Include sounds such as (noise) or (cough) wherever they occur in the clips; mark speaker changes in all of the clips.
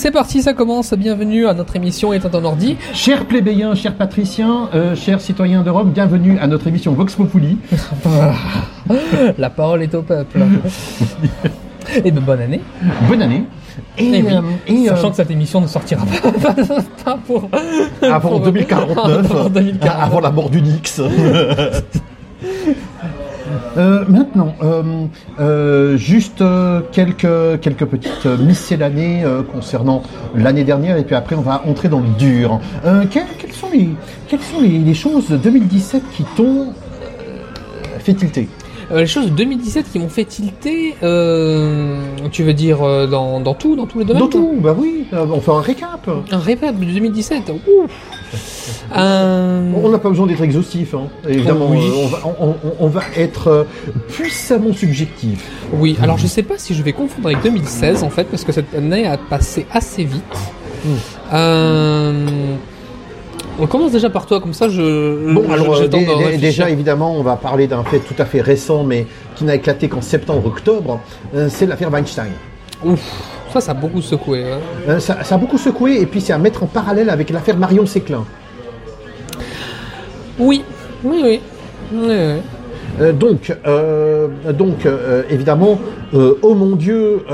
Speaker 1: C'est parti, ça commence. Bienvenue à notre émission Étant en ordi.
Speaker 2: Chers plébéiens, chers patriciens, euh, chers citoyens de Rome, bienvenue à notre émission Vox Populi. (laughs)
Speaker 1: La parole est au peuple. (laughs) Et ben, bonne année.
Speaker 2: Bonne année.
Speaker 1: Et,
Speaker 2: Et,
Speaker 1: oui,
Speaker 2: euh, et,
Speaker 1: sachant
Speaker 2: euh,
Speaker 1: que cette émission ne sortira pas, (laughs) pas pour
Speaker 2: avant
Speaker 1: pour-
Speaker 2: 2049,
Speaker 1: avant 2049.
Speaker 2: avant la mort du Nix. Euh, maintenant, euh, euh, juste quelques, quelques petites miscellanées concernant l'année dernière et puis après on va entrer dans le dur. Quelles, quelles sont, les, quelles sont les, les choses de 2017 qui t'ont fait tilter?
Speaker 1: Les choses de 2017 qui m'ont fait tilter, euh, tu veux dire dans, dans tout, dans tous les domaines?
Speaker 2: Dans tout, bah oui, on fait un récap.
Speaker 1: Un récap de 2017. Ouf. Euh,
Speaker 2: On n'a pas besoin d'être exhaustif, hein. évidemment.
Speaker 1: Oui.
Speaker 2: euh, on, va, on- on- on va être euh, puissamment subjectif.
Speaker 1: Oui, alors je sais pas si je vais confondre avec 2016 en fait, parce que cette année a passé assez vite.
Speaker 2: Hmm.
Speaker 1: Euh, on commence déjà par toi, comme ça je.
Speaker 2: Bon,
Speaker 1: je-
Speaker 2: alors dé- déjà, évidemment, on va parler d'un fait tout à fait récent, mais qui n'a éclaté qu'en septembre-octobre. c'est l'affaire Weinstein.
Speaker 1: Ouf, ça, ça a beaucoup secoué. hein.
Speaker 2: Euh, ça, ça a beaucoup secoué, et puis c'est à mettre en parallèle avec l'affaire Marion Séclin.
Speaker 1: Oui, oui, oui. Oui, oui.
Speaker 2: Euh, donc, euh, donc évidemment, oh mon Dieu,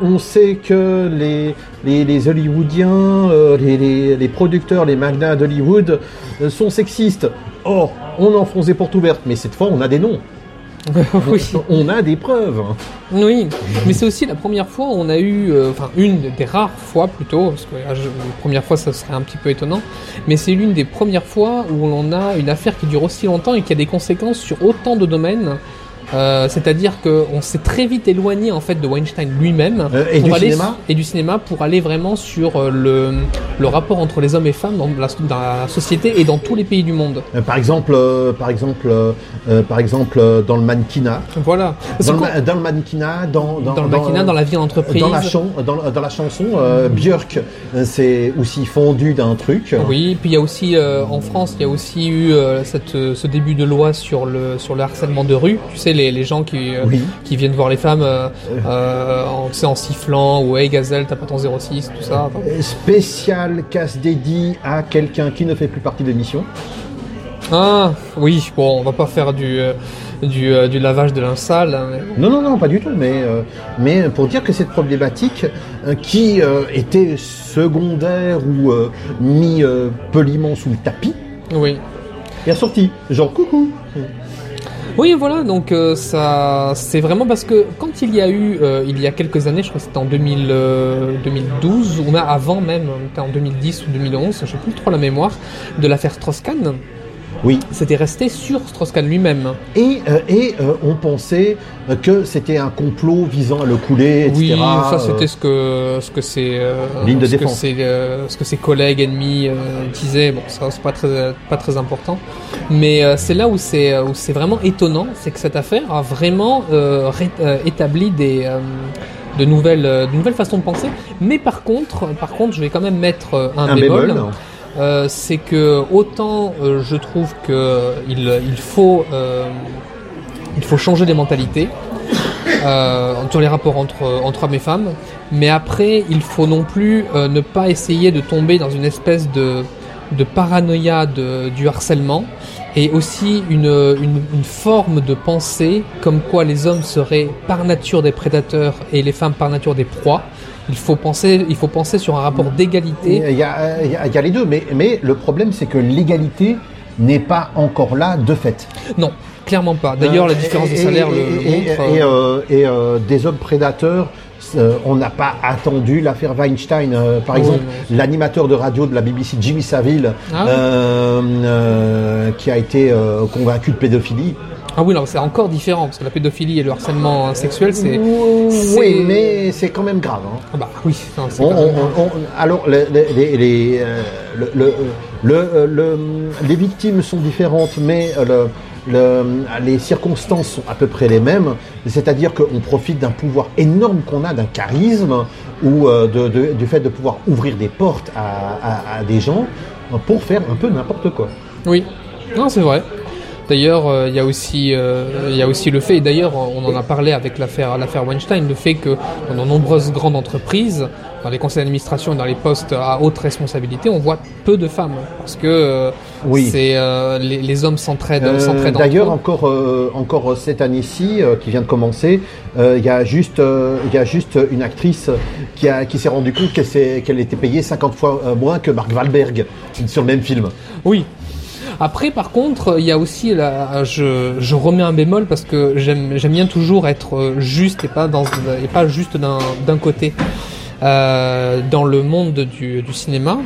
Speaker 2: on sait que les, les, les Hollywoodiens, les, les, les producteurs, les magnats d'Hollywood sont sexistes. Or, on enfonce des portes ouvertes, mais cette fois, on a des noms. (laughs)
Speaker 1: oui.
Speaker 2: On a des preuves.
Speaker 1: Oui, mais c'est aussi la première fois où on a eu, euh, enfin une des rares fois plutôt, parce que je- la première fois ça serait un petit peu étonnant, mais c'est l'une des premières fois où l'on a une affaire qui dure aussi longtemps et qui a des conséquences sur autant de domaines. Euh, C'est-à-dire qu'on s'est très vite éloigné en fait de Weinstein lui-même
Speaker 2: Euh, et
Speaker 1: pour
Speaker 2: du
Speaker 1: aller-
Speaker 2: cinéma
Speaker 1: et du cinéma pour aller vraiment sur euh, le, le rapport entre les hommes et femmes dans la, dans la société et dans tous les pays du monde.
Speaker 2: Euh, par exemple, par exemple, par exemple, dans le mannequinat,
Speaker 1: Voilà.
Speaker 2: Dans le, dans le mannequinat, dans, dans,
Speaker 1: dans le maquina, dans la vie en entreprise.
Speaker 2: dans la, chan- dans, la chanson, Björk, c'est aussi fondu d'un truc.
Speaker 1: Oui, puis il y a aussi en France, il y a aussi eu cette, ce début de loi sur le sur le harcèlement de rue. Tu sais, les, les gens qui euh,
Speaker 2: Oui.
Speaker 1: qui viennent voir les femmes euh, euh, en, sifflant ou hey gazelle, t'as pas ton 06, tout ça. Enfin,
Speaker 2: Spécial casse dédié à quelqu'un qui ne fait plus partie de l'émission.
Speaker 1: Ah oui, bon, on va pas faire du du, du lavage de linceul. hein, mais.
Speaker 2: Non, non, non, pas du tout, mais, euh, mais pour dire que cette problématique euh, qui euh, était secondaire ou mis poliment sous le tapis
Speaker 1: Oui.
Speaker 2: est ressorti. Genre coucou.
Speaker 1: Oui, voilà, donc euh, ça, c'est vraiment parce que quand il y a eu, euh, il y a quelques années, je crois que c'était en 2000, euh, 2012, ou même avant même, en 2010 ou 2011, je sais plus trop la mémoire, de l'affaire Strauss-Kahn,
Speaker 2: Oui.
Speaker 1: c'était resté sur Strauss-Kahn lui-même.
Speaker 2: Et, euh, et euh, on pensait que c'était un complot visant à le couler, etc.
Speaker 1: Oui, ça
Speaker 2: euh,
Speaker 1: c'était ce que ce que ses euh,
Speaker 2: Ligne de
Speaker 1: ce que
Speaker 2: défense.
Speaker 1: ses, euh, ce que ses collègues ennemis disaient. Bon, ça c'est pas très pas très important, mais euh, c'est là où c'est où c'est vraiment étonnant, c'est que cette affaire a vraiment euh, ré- euh, établi des euh, de nouvelles de nouvelles façons de penser. Mais par contre, par contre, je vais quand même mettre un,
Speaker 2: un
Speaker 1: bémol.
Speaker 2: bémol.
Speaker 1: Euh, c'est que autant euh, je trouve que euh, il, il faut euh, il faut changer les mentalités euh, sur les rapports entre entre hommes et femmes, mais après il faut non plus euh, ne pas essayer de tomber dans une espèce de de paranoïa de, du harcèlement et aussi une, une, une forme de pensée comme quoi les hommes seraient par nature des prédateurs et les femmes par nature des proies. Il faut penser, il faut penser sur un rapport d'égalité
Speaker 2: Il y, a, euh, il y a- il y a les deux, mais, mais le problème c'est que l'égalité n'est pas encore là de fait.
Speaker 1: Non, clairement pas. D'ailleurs, la
Speaker 2: Euh,
Speaker 1: différence de salaire
Speaker 2: et-
Speaker 1: le,
Speaker 2: et-
Speaker 1: montre.
Speaker 2: Et,
Speaker 1: euh,
Speaker 2: et, des hommes prédateurs, euh, on n'a pas attendu l'affaire Weinstein. euh, par exemple, l'animateur de radio de la BBC, Jimmy Savile,
Speaker 1: Ah
Speaker 2: euh, qui a été convaincu de pédophilie.
Speaker 1: Ah oui, c'est encore différent parce que la pédophilie et le harcèlement sexuel, c'est.
Speaker 2: Oui, mais c'est quand même grave. hein.
Speaker 1: Ah bah oui, non, c'est
Speaker 2: On-
Speaker 1: quand même-
Speaker 2: on- on- alors, les, les- les- euh, le- le- le- le- les victimes sont différentes, mais euh, le- le- les circonstances sont à peu près les mêmes. C'est-à-dire qu'on profite d'un pouvoir énorme qu'on a, d'un charisme, ou euh, de- de- du fait de pouvoir ouvrir des portes à, à- à des gens pour faire un peu n'importe quoi.
Speaker 1: Oui, non, c'est vrai. D'ailleurs, euh, il y a aussi, euh, il y a aussi le fait, et d'ailleurs, on en a parlé avec l'affaire, l'affaire Weinstein, le fait que dans de nombreuses grandes entreprises, dans les conseils d'administration et dans les postes à haute responsabilité, on voit peu de femmes parce que euh,
Speaker 2: Oui.
Speaker 1: c'est euh, les, les hommes s'entraident,
Speaker 2: Euh, D'ailleurs, encore, encore cette année-ci, qui vient de commencer, il y a juste, il y a juste une actrice qui, a, qui s'est rendu compte qu'elle, était payée 50 fois moins que Mark Wahlberg sur le même film.
Speaker 1: Oui. Après, par contre, il y a aussi, la, je, je remets un bémol parce que j'aime, j'aime bien toujours être juste et pas dans, et pas juste d'un, d'un côté. Euh, dans le monde du, du cinéma,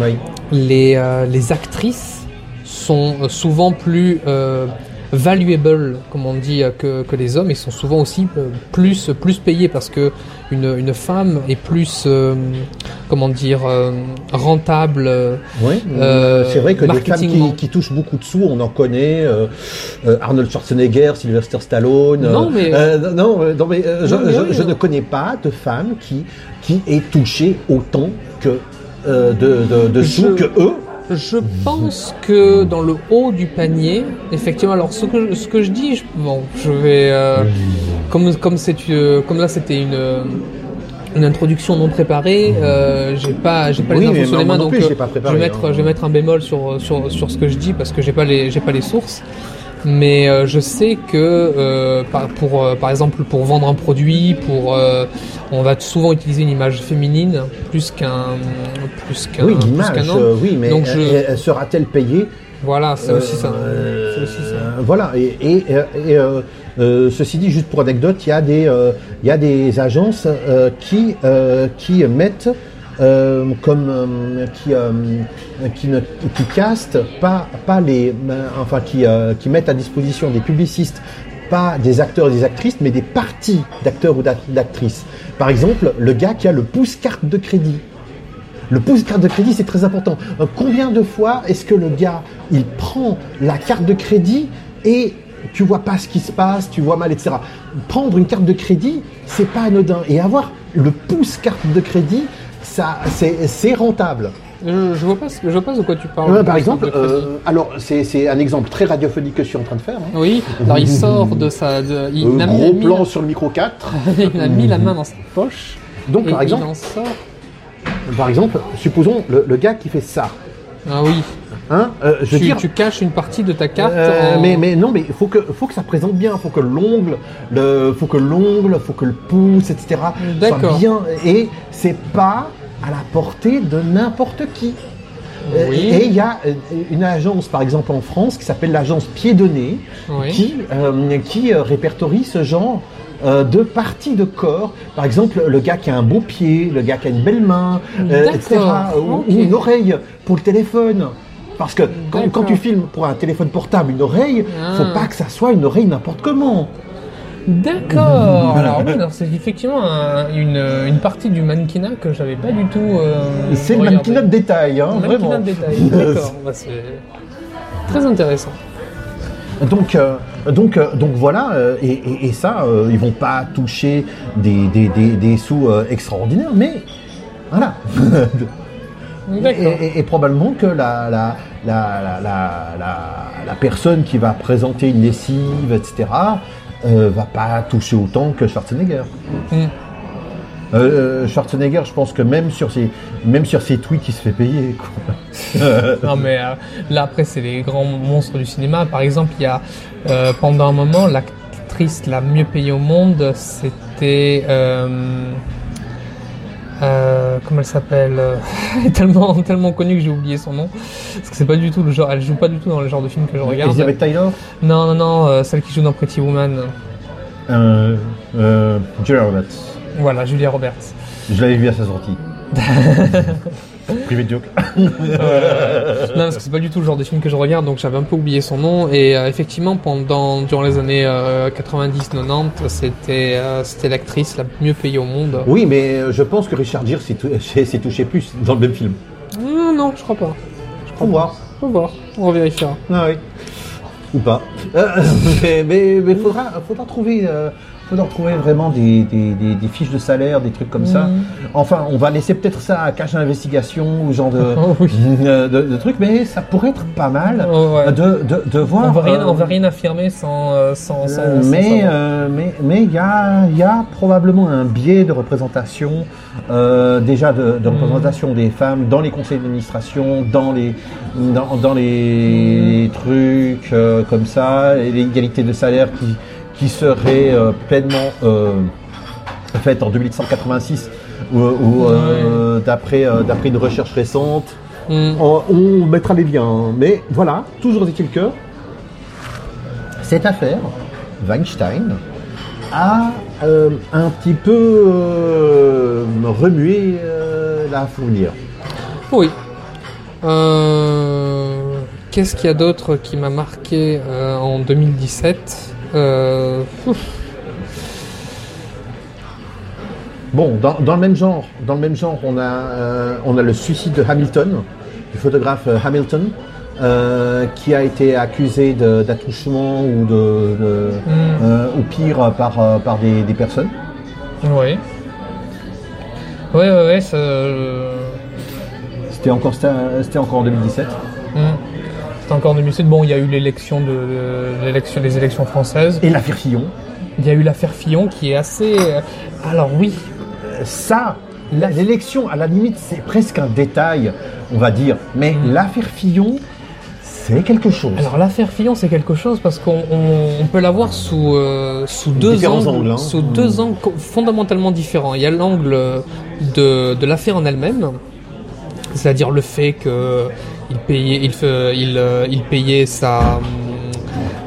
Speaker 2: Oui.
Speaker 1: les, euh, les actrices sont souvent plus euh, valuable, comme on dit, euh, que, que les hommes, et sont souvent aussi euh, plus, plus payées parce que une, une femme est plus, euh, comment dire, euh, rentable.
Speaker 2: Oui,
Speaker 1: Euh,
Speaker 2: c'est vrai que des femmes qui, qui touchent beaucoup de sous, on en connaît. Arnold Schwarzenegger, Sylvester Stallone.
Speaker 1: Non, mais-
Speaker 2: non, non, mais je,
Speaker 1: Non, mais
Speaker 2: je-
Speaker 1: oui,
Speaker 2: je
Speaker 1: non.
Speaker 2: ne connais pas de femme qui qui ait touché autant que de, de, de sous
Speaker 1: Je-
Speaker 2: que eux.
Speaker 1: Je pense que dans le haut du panier, effectivement, alors ce que, ce que je dis, je, bon, je vais, euh, comme, euh, comme là c'était une, une introduction non préparée, euh, j'ai pas, j'ai pas
Speaker 2: Oui,
Speaker 1: les infos
Speaker 2: moi
Speaker 1: les mains, donc
Speaker 2: plus, je
Speaker 1: euh, vais mettre,
Speaker 2: hein.
Speaker 1: je vais mettre un bémol sur, sur, sur ce que je dis parce que j'ai pas les, j'ai pas les sources. Mais euh, je sais que euh, par, pour, euh, par exemple pour vendre un produit, pour on va souvent utiliser une image féminine plus qu'un plus qu'un
Speaker 2: Oui, euh, oui, mais
Speaker 1: Donc je-
Speaker 2: sera-t-elle payée?
Speaker 1: Voilà, c'est aussi ça. C'est aussi ça.
Speaker 2: Voilà, et, et, ceci dit, juste pour anecdote, il y a des, il y a des agences qui, qui mettent euh, comme euh, qui, euh, qui, castent pas, pas les, enfin qui, qui mettent à disposition des publicistes pas des acteurs et des actrices, mais des parties d'acteurs ou d'act- d'actrices. Par exemple, le gars qui a le pouce carte de crédit. Le pouce carte de crédit, c'est très important. Combien de fois est-ce que le gars, il prend la carte de crédit et tu vois pas ce qui se passe, tu vois mal, etc. Prendre une carte de crédit, c'est pas anodin. Et avoir le pouce carte de crédit, ça, c'est c'est rentable.
Speaker 1: Je, je vois pas, je vois pas de quoi tu parles.
Speaker 2: Par exemple, euh, alors c'est c'est un exemple très radiophonique que je suis en train de faire. hein.
Speaker 1: oui, alors il sort de sa, de, il,
Speaker 2: Euh,
Speaker 1: a
Speaker 2: gros
Speaker 1: mis,
Speaker 2: plan sur le micro 4. (laughs)
Speaker 1: il a mis la main dans sa poche.
Speaker 2: Donc par exemple,
Speaker 1: il en sort.
Speaker 2: par exemple, supposons le, le gars qui fait ça.
Speaker 1: Ah oui.
Speaker 2: Hein, euh, je veux
Speaker 1: Tu,
Speaker 2: dire,
Speaker 1: tu caches une partie de ta carte.
Speaker 2: Euh,
Speaker 1: en-
Speaker 2: mais, mais non, mais il faut que, faut que ça présente bien. Il faut que l'ongle, le, faut que l'ongle, faut que le pouce, etc. soit
Speaker 1: D'accord.
Speaker 2: bien. Et c'est pas à la portée de n'importe qui. Euh,
Speaker 1: Oui.
Speaker 2: Et il y a euh, une agence, par exemple en France, qui s'appelle l'agence Pied de Nez,
Speaker 1: Oui.
Speaker 2: qui, euh, qui répertorie ce genre euh, de parties de corps. Par exemple, le gars qui a un beau pied, le gars qui a une belle main, euh, etc. Ou, une oreille pour le téléphone. Parce que quand, tu filmes pour un téléphone portable une oreille,
Speaker 1: Ah.
Speaker 2: faut pas que ça soit une oreille n'importe comment.
Speaker 1: D'accord. Alors oui, alors c'est effectivement un- une, une partie du mannequinat que j'avais pas du tout. euh,
Speaker 2: C'est le
Speaker 1: regardé.
Speaker 2: mannequinat de détail, hein,
Speaker 1: Mannequinat
Speaker 2: vraiment.
Speaker 1: de détail. D'accord. (laughs) Bah, c'est très intéressant.
Speaker 2: Donc, euh, donc, euh, donc voilà, euh, et, et- et ça, euh, ils vont pas toucher des, des, des, des sous euh, extraordinaires, mais voilà. (laughs) et,
Speaker 1: D'accord.
Speaker 2: et- et probablement que la, la, la, la, la, la- la personne qui va présenter une lessive, etc., euh, va pas toucher autant que Schwarzenegger.
Speaker 1: Hmm.
Speaker 2: Euh, Schwarzenegger, je pense que même sur ses, même sur ses tweets, il se fait payer. Quoi. (laughs)
Speaker 1: Non mais euh, là après c'est les grands monstres du cinéma. Par exemple, il y a euh, pendant un moment l'actrice la mieux payée au monde, c'était euh, euh, comment elle s'appelle euh, Elle (laughs) est tellement tellement connue que j'ai oublié son nom. Parce que c'est pas du tout le genre. Elle joue pas du tout dans le genre de film que je regarde.
Speaker 2: Elizabeth Taylor
Speaker 1: Non non non, euh, celle qui joue dans Pretty Woman.
Speaker 2: euh, euh, Julia Roberts.
Speaker 1: Voilà, Julia Roberts.
Speaker 2: Je l'avais vu à sa sortie. (laughs) Privé de joke. (laughs)
Speaker 1: non, parce que c'est pas du tout le genre de film que je regarde, donc j'avais un peu oublié son nom. Et euh, effectivement, pendant durant les années 90-90, c'était euh, c'était l'actrice la mieux payée au monde.
Speaker 2: Oui, mais euh, je pense que Richard Gere s'est tou- (laughs) s'est s'est touché plus dans le même film.
Speaker 1: Non, non, je crois pas.
Speaker 2: Faut voir.
Speaker 1: Faut voir, on vérifiera.
Speaker 2: Ah oui. Ou pas. Euh, (laughs) mais faudra, faudra trouver. Euh, faudrait retrouver vraiment des, des- des- des fiches de salaire, des trucs comme ça.
Speaker 1: Mhm.
Speaker 2: Enfin, on va laisser peut-être ça à cache investigation ou genre de, (laughs)
Speaker 1: Oh, oui. (laughs)
Speaker 2: de, de trucs, mais ça pourrait être pas mal
Speaker 1: Oh, ouais.
Speaker 2: de, voir.
Speaker 1: On va rien,
Speaker 2: euh,
Speaker 1: on va rien affirmer sans, euh, sans, sans-
Speaker 2: euh,
Speaker 1: sans
Speaker 2: mais euh, mais mais il y a, il y a probablement un biais de représentation déjà de,
Speaker 1: Mhm.
Speaker 2: représentation des femmes dans les conseils d'administration, dans les dans, dans les
Speaker 1: Mhm.
Speaker 2: trucs comme ça, et l'égalité de salaire qui qui serait euh, pleinement euh, faite en 2186 ou, ou, euh, d'après d'après une recherche récente.
Speaker 1: Mm.
Speaker 2: On, on mettra les liens, hein. mais voilà, toujours est-il que cette affaire, Weinstein, a euh, un petit peu euh, remué euh, la fourmilière.
Speaker 1: Oui. Qu'est-ce qu'il y a d'autre qui m'a marqué en 2017 Euh.
Speaker 2: Bon, dans, dans le même genre, dans le même genre, on a, euh, on a le suicide de Hamilton, du photographe euh, Hamilton, euh, qui a été accusé d'attouchement ou de, de-
Speaker 1: Mm.
Speaker 2: euh, ou pire par, par des, des personnes.
Speaker 1: Oui. Ouais, ça. euh,
Speaker 2: C'était encore, c'était encore en 2017.
Speaker 1: hmm. Encore en 2007. Bon, il y a eu l'élection de, de- l'élection, les élections françaises.
Speaker 2: Et l'affaire Fillon,
Speaker 1: Il y a eu l'affaire Fillon qui est assez. euh, Alors oui,
Speaker 2: Euh, ça, l'élection, à la limite, c'est presque un détail, on va dire. Mais l'affaire Fillon, c'est quelque chose.
Speaker 1: Alors l'affaire Fillon c'est quelque chose parce qu'on on- on peut la voir sous, euh, sous deux
Speaker 2: Différents
Speaker 1: angles,
Speaker 2: angles, hein.
Speaker 1: sous
Speaker 2: Mm.
Speaker 1: deux angles fondamentalement différents. Il y a l'angle de, de l'affaire en elle-même, c'est-à-dire le fait que il payait, il, il, euh, il payait sa hum,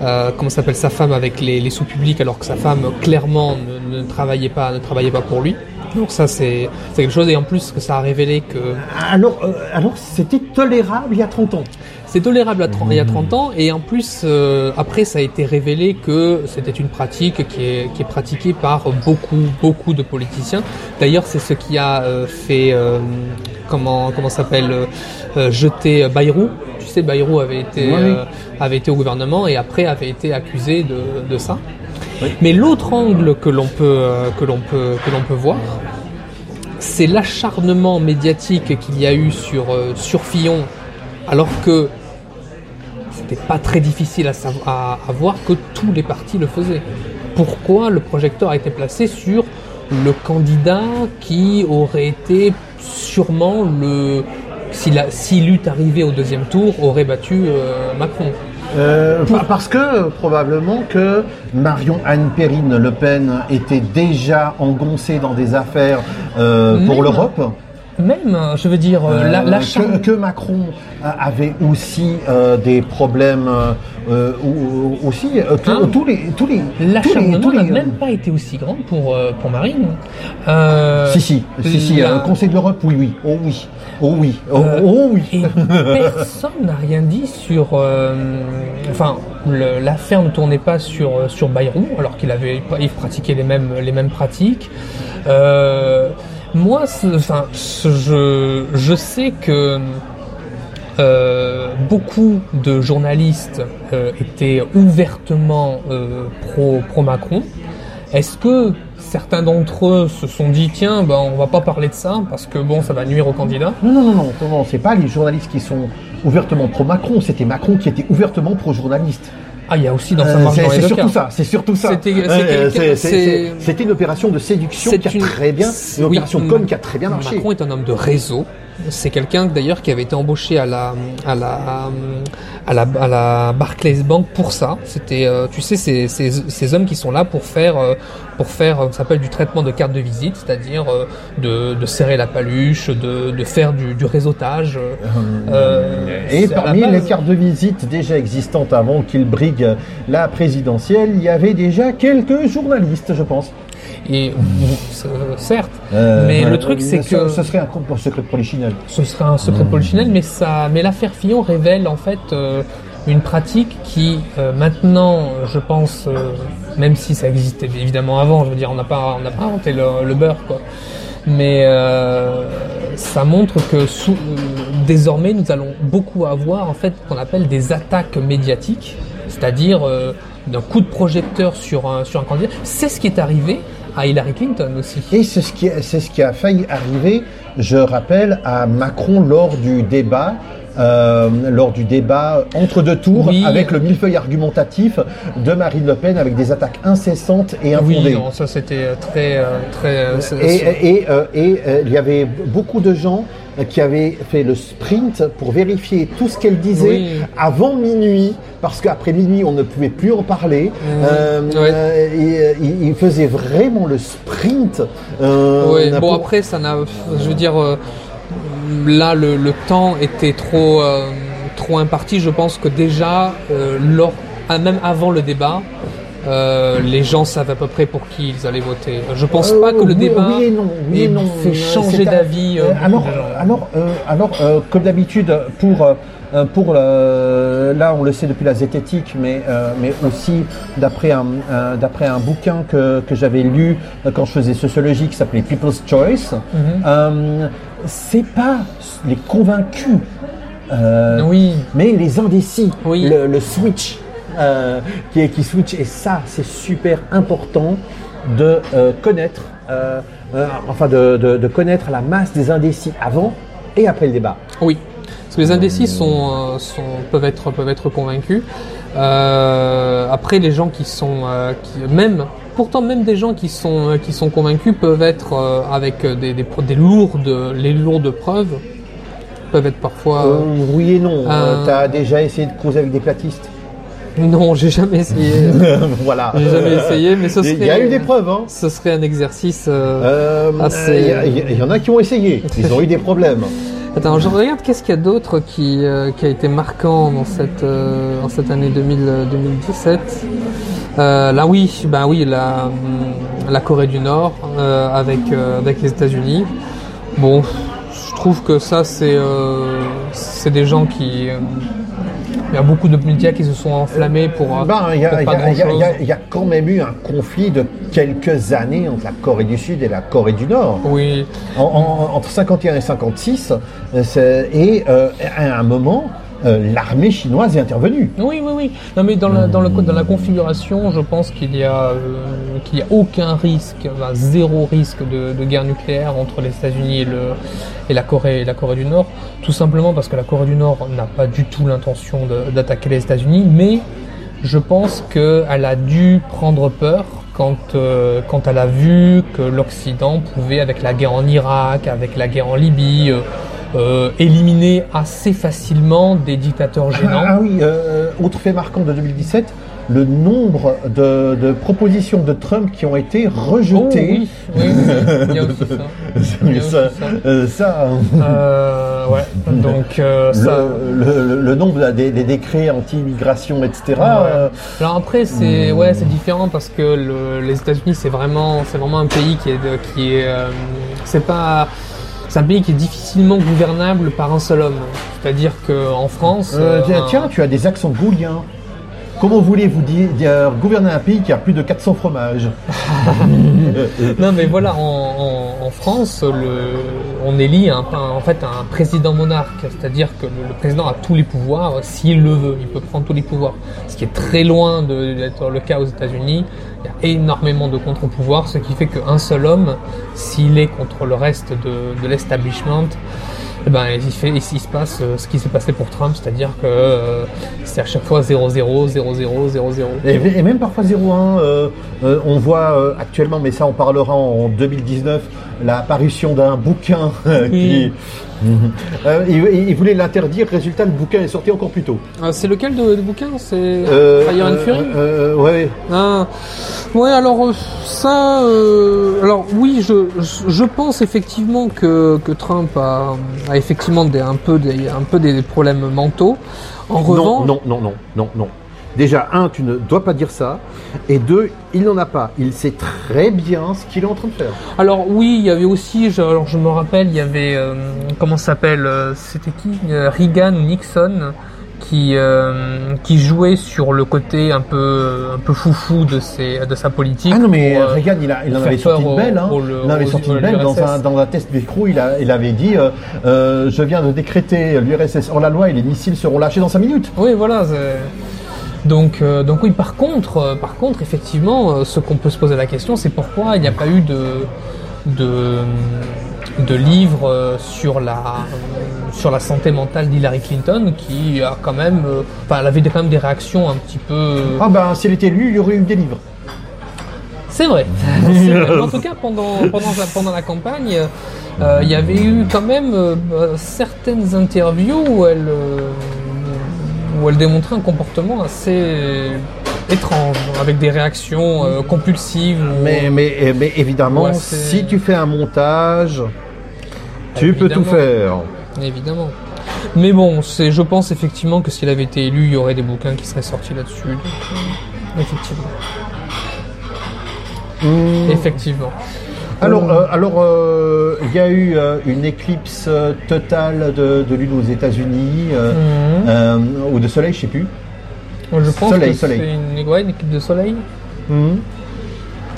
Speaker 1: euh, comment s'appelle sa femme avec les, les sous publics alors que sa femme clairement ne, ne travaillait pas ne travaillait pas pour lui. Donc ça c'est c'est quelque chose et en plus que ça a révélé que
Speaker 2: Alors, euh, alors c'était tolérable il y a 30 ans.
Speaker 1: C'est tolérable à 30 il y a 30 ans et en plus euh, après ça a été révélé que c'était une pratique qui est, qui est pratiquée par beaucoup beaucoup de politiciens. D'ailleurs c'est ce qui a euh, fait euh, comment comment s'appelle euh, euh, jeter Bayrou. Tu sais Bayrou avait été
Speaker 2: Oui, oui.
Speaker 1: euh, avait été au gouvernement et après avait été accusé de, de ça. Mais l'autre angle que l'on peut euh, que l'on peut que l'on peut voir c'est l'acharnement médiatique qu'il y a eu sur, euh, sur Fillon, alors que c'était pas très difficile à, savoir, à, à voir que tous les partis le faisaient. Pourquoi le projecteur a été placé sur le candidat qui aurait été sûrement le. S'il a- s'il eût arrivé au deuxième tour, aurait battu euh, Macron.
Speaker 2: Euh, pa- Parce que probablement que Marion Anne Perrine Le Pen était déjà engoncée dans des affaires euh, pour l'Europe.
Speaker 1: Même, je veux dire, euh, la-
Speaker 2: Euh,
Speaker 1: l'acharnement-
Speaker 2: que, que Macron euh, avait aussi euh, des problèmes euh, euh, aussi euh, tous-
Speaker 1: Hein
Speaker 2: tous les tous les
Speaker 1: L'acharnement n'a même pas été aussi grand pour, euh, pour Marine. Euh,
Speaker 2: si si si si
Speaker 1: la-
Speaker 2: euh, Conseil de l'Europe oui oui oh oui oh oui oh,
Speaker 1: Euh,
Speaker 2: oh oui
Speaker 1: Et personne n'a rien dit sur. euh, enfin, l'affaire ne tournait pas sur, euh, sur Bayrou, alors qu'il avait il pratiquait les mêmes, les mêmes pratiques. Euh, moi, enfin, je, je sais que euh, beaucoup de journalistes euh, étaient ouvertement euh, pro, pro Macron. Est-ce que certains d'entre eux se sont dit tiens, ben, on va pas parler de ça parce que bon, ça va nuire au candidat
Speaker 2: non non non non non, non c'est pas les journalistes qui sont ouvertement pro Macron c'était Macron qui était ouvertement pro journaliste
Speaker 1: Ah, il y a aussi dans sa
Speaker 2: Euh, c'est
Speaker 1: dans les
Speaker 2: c'est surtout ça, c'est surtout ça.
Speaker 1: C'était-
Speaker 2: C'était une opération de séduction qui a
Speaker 1: une-
Speaker 2: très bien, une
Speaker 1: oui,
Speaker 2: opération
Speaker 1: Ma-
Speaker 2: com qui a très bien marché.
Speaker 1: Macron est un homme de réseau. C'est quelqu'un d'ailleurs qui avait été embauché à la à la à la, à la Barclays Bank pour ça. C'était euh, tu sais ces, ces, ces hommes qui sont là pour faire euh, pour faire euh, ça s'appelle du traitement de carte de visite, c'est-à-dire de, de serrer la paluche, de, de faire du, du réseautage. euh,
Speaker 2: Et parmi les cartes de visite déjà existantes avant qu'il brigue la présidentielle, il y avait déjà quelques journalistes, je pense.
Speaker 1: Et euh, certes,
Speaker 2: Euh,
Speaker 1: mais le truc c'est
Speaker 2: ce-
Speaker 1: que
Speaker 2: ce serait un compte pour secret de polichinelle.
Speaker 1: ce serait un secret de polichinelle, mais ça, mais l'affaire Fillon révèle en fait euh, une pratique qui euh, maintenant, je pense, même si ça existait évidemment avant, je veux dire, on n'a pas, on n'a pas inventé le, le beurre, quoi. Mais ça montre que sous- désormais nous allons beaucoup avoir en fait ce qu'on appelle des attaques médiatiques c'est-à-dire d'un coup de projecteur sur un, sur un candidat. C'est ce qui est arrivé à Hillary Clinton aussi.
Speaker 2: Et c'est ce qui, c'est ce qui a failli arriver, je rappelle, à Macron lors du débat. euh, lors du débat entre deux tours
Speaker 1: Oui.
Speaker 2: avec le millefeuille argumentatif de Marine Le Pen avec des attaques incessantes et infondées.
Speaker 1: Oui, non, ça c'était euh, très, euh, très.
Speaker 2: Et, et, euh, et, euh, il y avait beaucoup de gens qui avaient fait le sprint pour vérifier tout ce qu'elle disait
Speaker 1: Oui.
Speaker 2: avant minuit, parce qu'après minuit, on ne pouvait plus en parler.
Speaker 1: Mhm.
Speaker 2: Euh, euh, et, euh, il, il faisait vraiment le sprint. euh,
Speaker 1: Oui, bon
Speaker 2: pour-
Speaker 1: après ça n'a, je veux dire, euh, là le, le temps était trop euh, trop imparti. Je pense que déjà euh, lors, ah, même avant le débat, euh, les gens savaient à peu près pour qui ils allaient voter. Je pense
Speaker 2: Euh,
Speaker 1: pas que le
Speaker 2: oui,
Speaker 1: débat
Speaker 2: oui et non, oui et non.
Speaker 1: fait
Speaker 2: Euh,
Speaker 1: changer d'avis. euh,
Speaker 2: Euh, alors, alors, euh, alors euh, comme d'habitude, pour, euh, euh, pour le- là, on le sait depuis la zététique, mais, euh, mais aussi d'après un, un- d'après un bouquin que, que j'avais lu euh, quand je faisais sociologie qui s'appelait People's Choice,
Speaker 1: Mhm.
Speaker 2: euh, c'est pas les convaincus. euh,
Speaker 1: Oui.
Speaker 2: mais les indécis, le switch euh, qui, est- qui switch, et ça c'est super important de euh, connaître, euh, enfin de, de- de connaître la masse des indécis avant et après le débat.
Speaker 1: Oui, parce que les indécis sont, sont, peuvent, être, peuvent être convaincus. Après, les gens qui sont, qui, même, pourtant même des gens qui sont, qui sont convaincus peuvent être avec des, des, pro- des lourdes, les lourdes preuves, peuvent être parfois.
Speaker 2: Euh, oui et non.
Speaker 1: Euh,
Speaker 2: tu as déjà essayé de causer avec des platistes
Speaker 1: Non, j'ai jamais essayé. (laughs)
Speaker 2: Voilà.
Speaker 1: j'ai jamais essayé, mais ce serait.
Speaker 2: Il y a eu des preuves. Hein.
Speaker 1: Ce serait un exercice. euh,
Speaker 2: Euh,
Speaker 1: Assez-
Speaker 2: Il y en a qui ont essayé. Ils ont eu des problèmes. (laughs)
Speaker 1: Attends, je regarde qu'est-ce qu'il y a d'autre qui, euh, qui a été marquant dans cette, dans cette année 2000, euh, 2017. Euh, là oui, ben oui, la, hum, la Corée du Nord avec, avec les États-Unis. Bon, je trouve que ça c'est c'est des gens qui il y a beaucoup de médias qui se sont enflammés pour, euh,
Speaker 2: Ben, il y, a-
Speaker 1: pour
Speaker 2: il y
Speaker 1: pas
Speaker 2: a- il y a-
Speaker 1: grand-chose.
Speaker 2: il y a- il y a quand même eu un conflit de quelques années entre la Corée du Sud et la Corée du Nord.
Speaker 1: Oui,
Speaker 2: En- en- entre 51 et 56, euh, c'est- et euh, à un moment, euh, l'armée chinoise est intervenue.
Speaker 1: Oui, oui, oui. Non, mais dans la, dans dans la configuration, je pense qu'il y a, euh, qu'il y a aucun risque, zéro risque de, guerre nucléaire entre les États-Unis et, la Corée, du Nord. Tout simplement parce que la Corée du Nord n'a pas du tout l'intention d'attaquer les États-Unis, mais je pense qu'elle a dû prendre peur quand, euh, quand elle a vu que l'Occident pouvait, avec la guerre en Irak, avec la guerre en Libye, euh, euh, éliminer assez facilement des dictateurs gênants.
Speaker 2: Ah, ah oui, euh, autre fait marquant de 2017, le nombre de, de propositions de Trump qui ont été rejetées.
Speaker 1: Oh, oui, oui, il y a aussi ça. Il y a aussi
Speaker 2: ça,
Speaker 1: ça.
Speaker 2: euh, ça,
Speaker 1: Euh, ouais, donc euh,
Speaker 2: le,
Speaker 1: ça.
Speaker 2: le- le nombre des, des décrets anti-immigration, etc.
Speaker 1: Ouais.
Speaker 2: euh,
Speaker 1: Alors après, c'est ouais, c'est différent parce que le- les États-Unis, c'est vraiment, c'est vraiment un pays qui est, qui est, euh, c'est pas, c'est un pays qui est gouvernable par un seul homme. C'est-à-dire que en France,
Speaker 2: euh,
Speaker 1: euh,
Speaker 2: tiens,
Speaker 1: un-
Speaker 2: tiens, tu as des accents gauliens. Comment voulez-vous dire, dire- gouverner un pays qui a plus de 400 fromages? (laughs)
Speaker 1: Non, mais voilà, en, en- en France, le, on élit un, en fait un président monarque, c'est-à-dire que le, président a tous les pouvoirs s'il le veut, il peut prendre tous les pouvoirs. Ce qui est très loin d'être le cas aux États-Unis. Il y a énormément de contre-pouvoirs, ce qui fait qu'un seul homme, s'il est contre le reste de, l'establishment, eh ben, il, fait, il, se passe euh, ce qui s'est passé pour Trump, c'est-à-dire que euh, c'est à chaque fois 0-0, 0-0, 0-0.
Speaker 2: Et, même parfois 0,1. euh, on voit actuellement, mais ça on parlera en 2019, l'apparition d'un bouquin euh, qui. (laughs) Euh, il, il voulait l'interdire, résultat le bouquin est sorti encore plus tôt.
Speaker 1: Ah, c'est lequel de, de bouquin C'est
Speaker 2: Euh,
Speaker 1: Fire and Fury
Speaker 2: euh, Ouais.
Speaker 1: Ah, ouais, alors euh, ça, alors oui, je, je- je pense effectivement que, que Trump a, a effectivement des, un peu des, un peu des problèmes mentaux. En
Speaker 2: Non,
Speaker 1: revanche,
Speaker 2: non, non, non, non, non. Déjà, un, tu ne dois pas dire ça. Et deux, il n'en a pas. Il sait très bien ce qu'il est en train de faire.
Speaker 1: alors oui, il y avait aussi, je, alors je me rappelle, il y avait, euh, comment s'appelle, euh, c'était qui, Euh, Reagan ou Nixon qui euh, qui jouait sur le côté un peu un peu foufou de ses de sa politique.
Speaker 2: Ah non, mais
Speaker 1: pour,
Speaker 2: Reagan, il, a, il en avait sorti une belle. Hein.
Speaker 1: au- au- le-
Speaker 2: il en avait sorti une belle dans un, dans un test micro. Il, a, il avait dit Je viens de décréter l'URSS hors la loi et les missiles seront lâchés dans 5 minutes.
Speaker 1: Oui, voilà. Donc, euh, donc oui, par contre, euh, par contre, effectivement, euh, ce qu'on peut se poser la question, c'est pourquoi il n'y a pas eu de, de, de livre euh, sur la, euh, sur la santé mentale d'Hillary Clinton, qui a quand même, euh, enfin, elle avait des- quand même des réactions un petit peu.
Speaker 2: Ah ben, si elle était élue, il y aurait eu des livres.
Speaker 1: C'est vrai. (laughs) En tout cas, pendant, pendant, la, pendant la campagne, euh, il y avait eu quand même certaines interviews où elle, euh, où elle démontrait un comportement assez étrange, avec des réactions euh, compulsives. ou-
Speaker 2: Mais, mais, mais évidemment,
Speaker 1: Ouais,
Speaker 2: si tu fais un montage, tu peux tout faire.
Speaker 1: Évidemment. Mais bon, c'est, je pense effectivement que s'il avait été élu, il y aurait des bouquins qui seraient sortis là-dessus. donc, effectivement.
Speaker 2: Hmm.
Speaker 1: Effectivement.
Speaker 2: Alors, euh, alors, euh, il y a eu euh, une éclipse totale de, de lune aux États-Unis
Speaker 1: Mhm.
Speaker 2: ou de soleil, je sais plus.
Speaker 1: Je pense
Speaker 2: Soleil,
Speaker 1: que
Speaker 2: soleil.
Speaker 1: c'est une, ouais, une équipe de soleil.
Speaker 2: Mhm.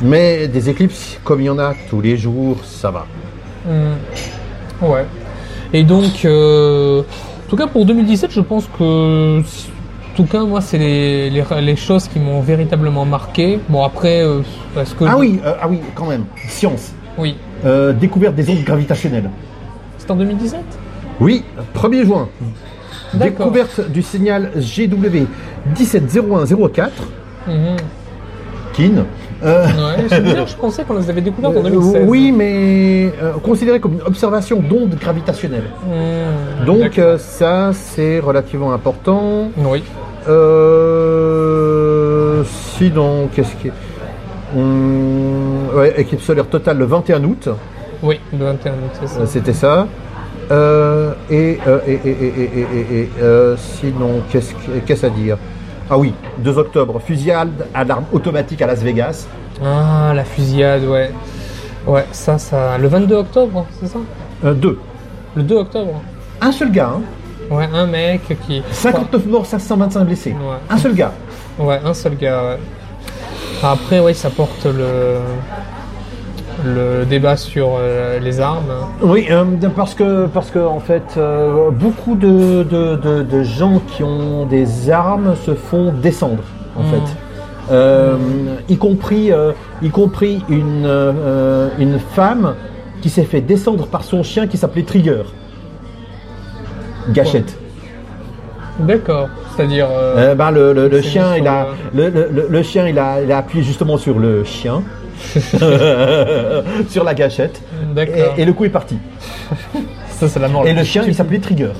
Speaker 2: Mais des éclipses, comme il y en a tous les jours, ça va.
Speaker 1: Hmm. Ouais. Et donc, en tout cas pour 2017, je pense que, en tout cas moi, c'est les, les, les choses qui m'ont véritablement marqué. Bon après, euh, est-ce que
Speaker 2: Ah oui, euh, ah oui, quand même. Science.
Speaker 1: Oui,
Speaker 2: Euh, découverte des ondes gravitationnelles.
Speaker 1: c'est en 2017.
Speaker 2: Oui, 1er juin.
Speaker 1: D'accord.
Speaker 2: Découverte du signal GW 170104,
Speaker 1: Mhm.
Speaker 2: KIN. Euh,
Speaker 1: Ouais, c'est bizarre, je pensais qu'on les avait découvertes en
Speaker 2: euh,
Speaker 1: 2016.
Speaker 2: oui, mais euh, considéré comme une observation d'ondes gravitationnelles.
Speaker 1: Hmm,
Speaker 2: Donc euh, ça, c'est relativement important.
Speaker 1: oui.
Speaker 2: Euh, sinon, qu'est-ce qui est... Hum, ouais, équipe solaire totale le 21 août,
Speaker 1: Oui, le 21 août, c'est ça.
Speaker 2: euh, c'était ça. Euh, et, euh, et, euh, sinon, qu'est-ce que- qu'est-ce à dire? Ah oui, 2 octobre, fusillade à l'arme automatique à Las Vegas.
Speaker 1: Ah, la fusillade, ouais. Ouais, ça, ça. Le 22 octobre, c'est ça?
Speaker 2: 2.
Speaker 1: Le 2 octobre.
Speaker 2: Un seul gars, hein.
Speaker 1: Ouais, un mec qui.
Speaker 2: 59 morts, 525 blessés.
Speaker 1: Ouais.
Speaker 2: Un seul gars.
Speaker 1: Ouais, un seul gars, ouais. Après, ouais, ça porte le, le débat sur euh, les armes.
Speaker 2: Oui, euh, parce que parce que en fait, euh, beaucoup de, de, de- de gens qui ont des armes se font descendre, en
Speaker 1: Mm.
Speaker 2: fait. Y compris y compris une une femme qui s'est fait descendre par son chien qui s'appelait Trigger. Gâchette.
Speaker 1: D'accord. C'est-à-dire. euh,
Speaker 2: Euh, ben, le, le- chien, il a, le, le- chien, il a, il a appuyé justement sur le chien, (laughs) sur la gâchette, et, et le coup est parti. (laughs)
Speaker 1: Ça, c'est la mort.
Speaker 2: Et le chien, il s'appelait Trigger.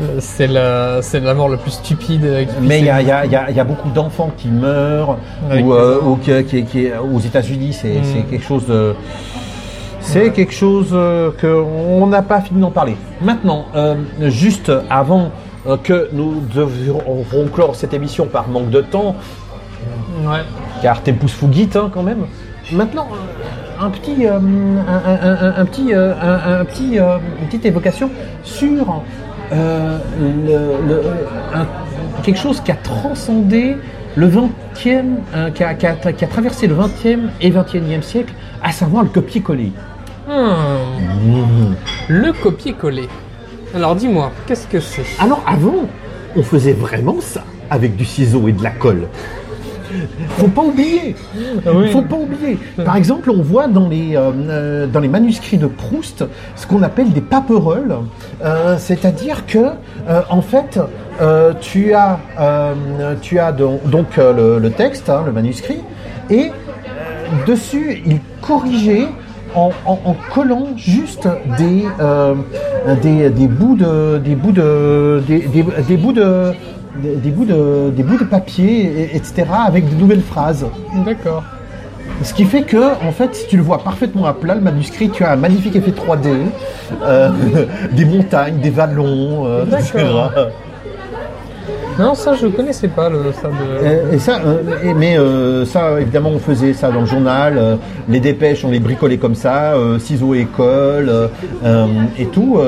Speaker 1: Euh, C'est la, c'est la mort la plus stupide. euh,
Speaker 2: Mais il y a, y a- y a- y a beaucoup d'enfants qui meurent, ou, euh, qui, qui- qui- aux États-Unis, c'est
Speaker 1: Mm.
Speaker 2: c'est quelque chose de. C'est quelque chose euh, qu'on n'a pas fini d'en parler. Maintenant, euh, juste avant euh, que nous devions clore cette émission par manque de temps,
Speaker 1: Ouais.
Speaker 2: car t'es pousse fouguite hein, quand même. Maintenant, euh, un petit, euh, un, un- un- un petit, euh, un, petit, euh, une petite évocation sur euh, le- le- un- quelque chose qui a transcendé le 20e, euh, qui, a, qui a- qui a traversé le 20e et 21e siècle, à savoir le copier-coller.
Speaker 1: Hmm. Le copier-coller. Alors dis-moi, qu'est-ce que c'est
Speaker 2: Alors avant, on faisait vraiment ça avec du ciseau et de la colle. Faut pas oublier.
Speaker 1: Oui.
Speaker 2: Faut pas oublier. Par exemple, on voit dans les euh, euh, dans les manuscrits de Proust ce qu'on appelle des paperoles, Euh, c'est-à-dire que euh, en fait tu as tu as donc, donc, le, le texte, hein, le manuscrit, et dessus il corrigeait en, en- en collant juste des, euh, des, des bouts de des bouts de des, des- des bouts de des, bouts de des bouts de papier et- etc avec de nouvelles phrases
Speaker 1: D'accord.
Speaker 2: ce qui fait que en fait si tu le vois parfaitement à plat le manuscrit tu as un magnifique effet 3D euh, (laughs) des montagnes des vallons euh, etc.
Speaker 1: Non, ça je connaissais pas le ça
Speaker 2: Et ça, euh, mais euh, ça, évidemment, on faisait ça dans le journal. euh, les dépêches, on les bricolait comme ça, ciseaux et colle euh, et tout.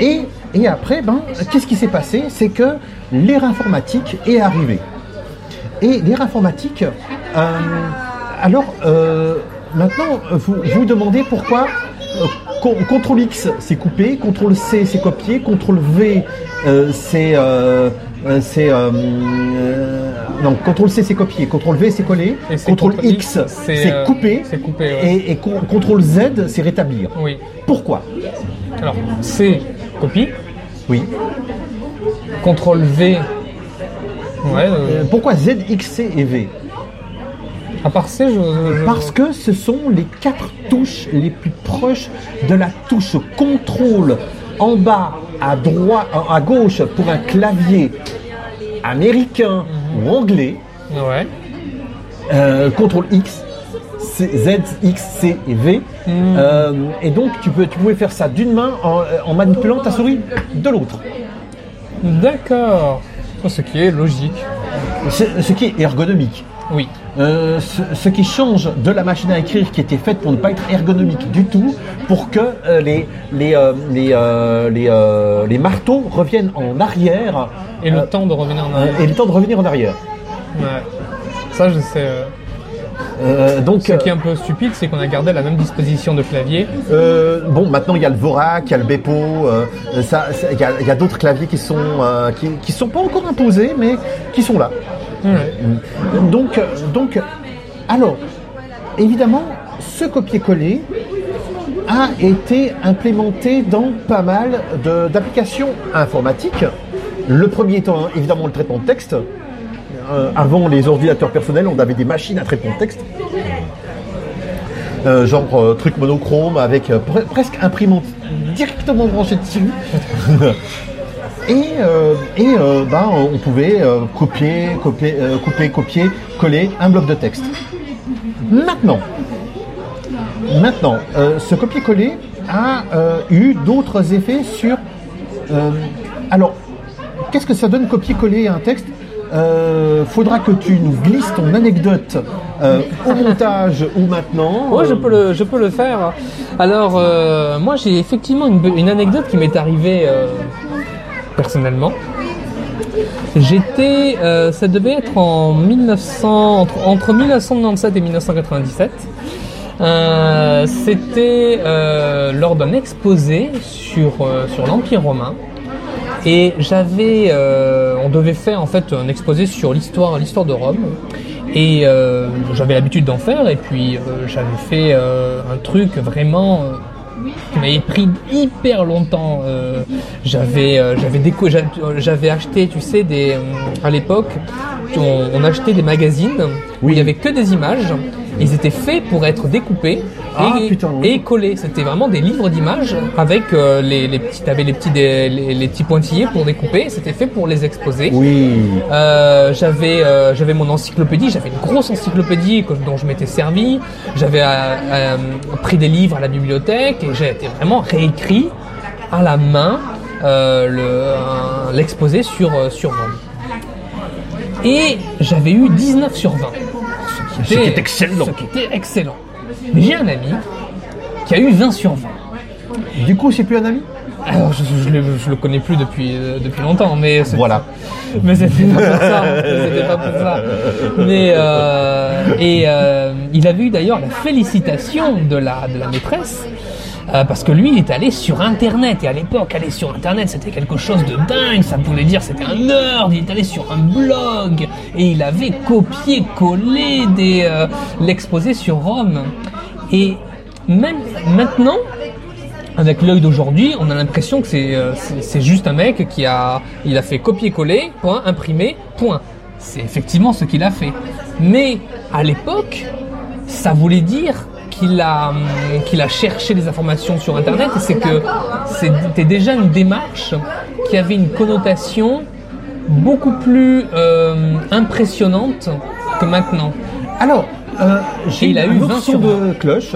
Speaker 2: et, et après, ben, qu'est-ce qui s'est passé? C'est que l'ère informatique est arrivée. Et l'ère informatique, alors maintenant, vous vous demandez pourquoi, CTRL X c'est coupé, CTRL C c'est copié, CTRL V euh, c'est euh, euh, c'est non CTRL C c'est copié, CTRL V c'est collé, CTRL X
Speaker 1: c'est,
Speaker 2: coupé
Speaker 1: coupé, ouais.
Speaker 2: et, CTRL Z c'est rétablir.
Speaker 1: Oui.
Speaker 2: Pourquoi?
Speaker 1: Alors, C, copie.
Speaker 2: Oui.
Speaker 1: CTRL V. Ouais, Euh,
Speaker 2: pourquoi Z, X, C et V?
Speaker 1: À part C, je. je-
Speaker 2: Parce que ce sont les quatre touches les plus proches de la touche contrôle en bas à droite, à gauche pour un clavier américain ou anglais.
Speaker 1: Ouais.
Speaker 2: Euh, contrôle X, C- Z, X, C et V. Euh, et donc tu, peux, tu pouvais faire ça d'une main en, en manipulant ta souris de l'autre.
Speaker 1: D'accord. Ce qui est logique.
Speaker 2: Ce, ce qui est ergonomique.
Speaker 1: Oui.
Speaker 2: Euh, ce, ce qui change de la machine à écrire qui était faite pour ne pas être ergonomique du tout, pour que euh, les, les, euh, les, les, les marteaux reviennent en arrière
Speaker 1: Et le temps de revenir en arrière.
Speaker 2: et le temps de revenir en arrière.
Speaker 1: Ouais. Ça, je sais. Euh,
Speaker 2: Euh, donc,
Speaker 1: Ce qui est un peu stupide, c'est qu'on a gardé la même disposition de clavier.
Speaker 2: euh, bon, maintenant il y a le Vorak, il y a le Bepo, euh, ça, il y a, d'autres claviers qui sont euh, qui, qui sont pas encore imposés, mais qui sont là.
Speaker 1: Ouais.
Speaker 2: Donc, euh, donc, alors, évidemment, ce copier-coller a été implémenté dans pas mal d'applications informatiques. Le premier étant évidemment le traitement de texte. Euh, avant les ordinateurs personnels, on avait des machines à traitement de texte. Euh, genre euh, truc monochrome avec pre- presque imprimante directement branchée dessus. (laughs) Et, et ben, on pouvait copier, copier, couper, copier, coller un bloc de texte. Maintenant, maintenant, ce copier-coller a eu d'autres effets sur. alors, qu'est-ce que ça donne copier-coller un texte? Euh, Faudra que tu nous glisses ton anecdote euh, au montage ou maintenant.
Speaker 1: Ouais, je
Speaker 2: Euh,
Speaker 1: peux le, je peux le faire. Alors, moi, j'ai effectivement une, une anecdote qui m'est arrivée personnellement. J'étais, euh, ça devait être en 1900, entre, entre 1997 et 1997. Euh, C'était euh, lors d'un exposé sur sur l'Empire romain. Et j'avais, euh, on devait faire en fait un exposé sur l'histoire, l'histoire de Rome. Et euh, j'avais l'habitude d'en faire. Et puis euh, j'avais fait euh, un truc vraiment euh, qui m'avait pris hyper longtemps. Euh, j'avais, euh, j'avais déco- j'avais acheté, tu sais, des, euh, à l'époque, on, on achetait des magazines où il y avait que des images. Ils étaient faits pour être découpés
Speaker 2: Ah,
Speaker 1: et,
Speaker 2: putain, oui.
Speaker 1: et collés. C'était vraiment des livres d'images avec euh, les, les petits, t'avais les petits, des- les, les petits pointillés pour découper. C'était fait pour les exposer.
Speaker 2: Oui.
Speaker 1: Euh, j'avais euh, j'avais mon encyclopédie, j'avais une grosse encyclopédie que- dont je m'étais servi. J'avais pris des livres à la bibliothèque et j'ai été vraiment réécrit à la main le- l'exposé sur sur Rome. Et j'avais eu 19 sur 20.
Speaker 2: Ce qui est excellent.
Speaker 1: Ce qui était excellent. Mais j'ai un ami qui a eu 20 sur 20.
Speaker 2: Du coup, c'est plus un ami?
Speaker 1: Alors, je, je, le, je le connais plus depuis, euh, depuis longtemps, mais
Speaker 2: Voilà.
Speaker 1: mais c'était pas pour ça. C'était pas pour ça. Mais euh, et euh, il avait eu d'ailleurs la félicitation de la de la maîtresse. Euh, parce que lui, il est allé sur Internet. Et à l'époque, aller sur Internet, c'était quelque chose de dingue. Ça voulait dire c'était un nerd. Il est allé sur un blog. Et il avait copié-collé euh, l'exposé sur Rome. Et même maintenant, avec l'œil d'aujourd'hui, on a l'impression que c'est euh, c'est juste un mec qui a il a fait copier-coller, point, imprimer, point. C'est effectivement ce qu'il a fait. Mais à l'époque, ça voulait dire qu'il a hum, qu'il a cherché des informations sur internet et c'est que c'était déjà une démarche qui avait une connotation beaucoup plus euh, impressionnante que maintenant.
Speaker 2: Alors, euh, j'ai
Speaker 1: a
Speaker 2: un
Speaker 1: eu
Speaker 2: autre
Speaker 1: 20
Speaker 2: son
Speaker 1: sur
Speaker 2: de cloche.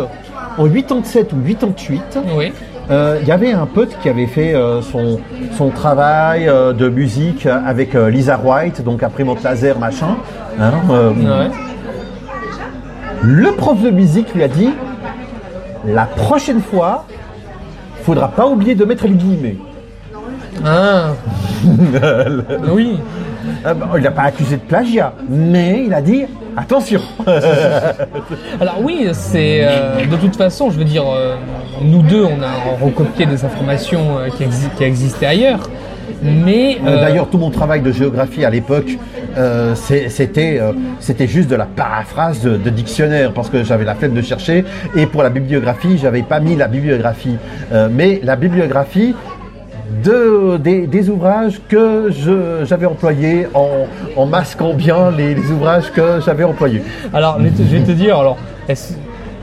Speaker 2: En 87 ou 88,
Speaker 1: Oui.
Speaker 2: euh, il y avait un pote qui avait fait euh, son, son travail euh, de musique avec Lisa White, donc imprimante laser, machin. hein,
Speaker 1: Ouais.
Speaker 2: Le prof de musique lui a dit la prochaine fois, faudra pas oublier de mettre les guillemets.
Speaker 1: Ah. (laughs) oui.
Speaker 2: Euh, bon, il n'a pas accusé de plagiat, mais il a dit attention. (laughs)
Speaker 1: Alors oui, c'est euh, de toute façon, je veux dire, euh, nous deux, on a recopié des informations euh, qui, exi- qui existaient ailleurs, mais
Speaker 2: Euh,
Speaker 1: euh,
Speaker 2: D'ailleurs, tout mon travail de géographie à l'époque, euh, c'était c'était juste de la paraphrase de, de dictionnaire parce que j'avais la flemme de chercher. Et pour la bibliographie, j'avais pas mis la bibliographie, mais la bibliographie de, des, des ouvrages que j'avais employés en, en masquant bien les, les ouvrages que j'avais employés.
Speaker 1: alors je vais te, dire, alors,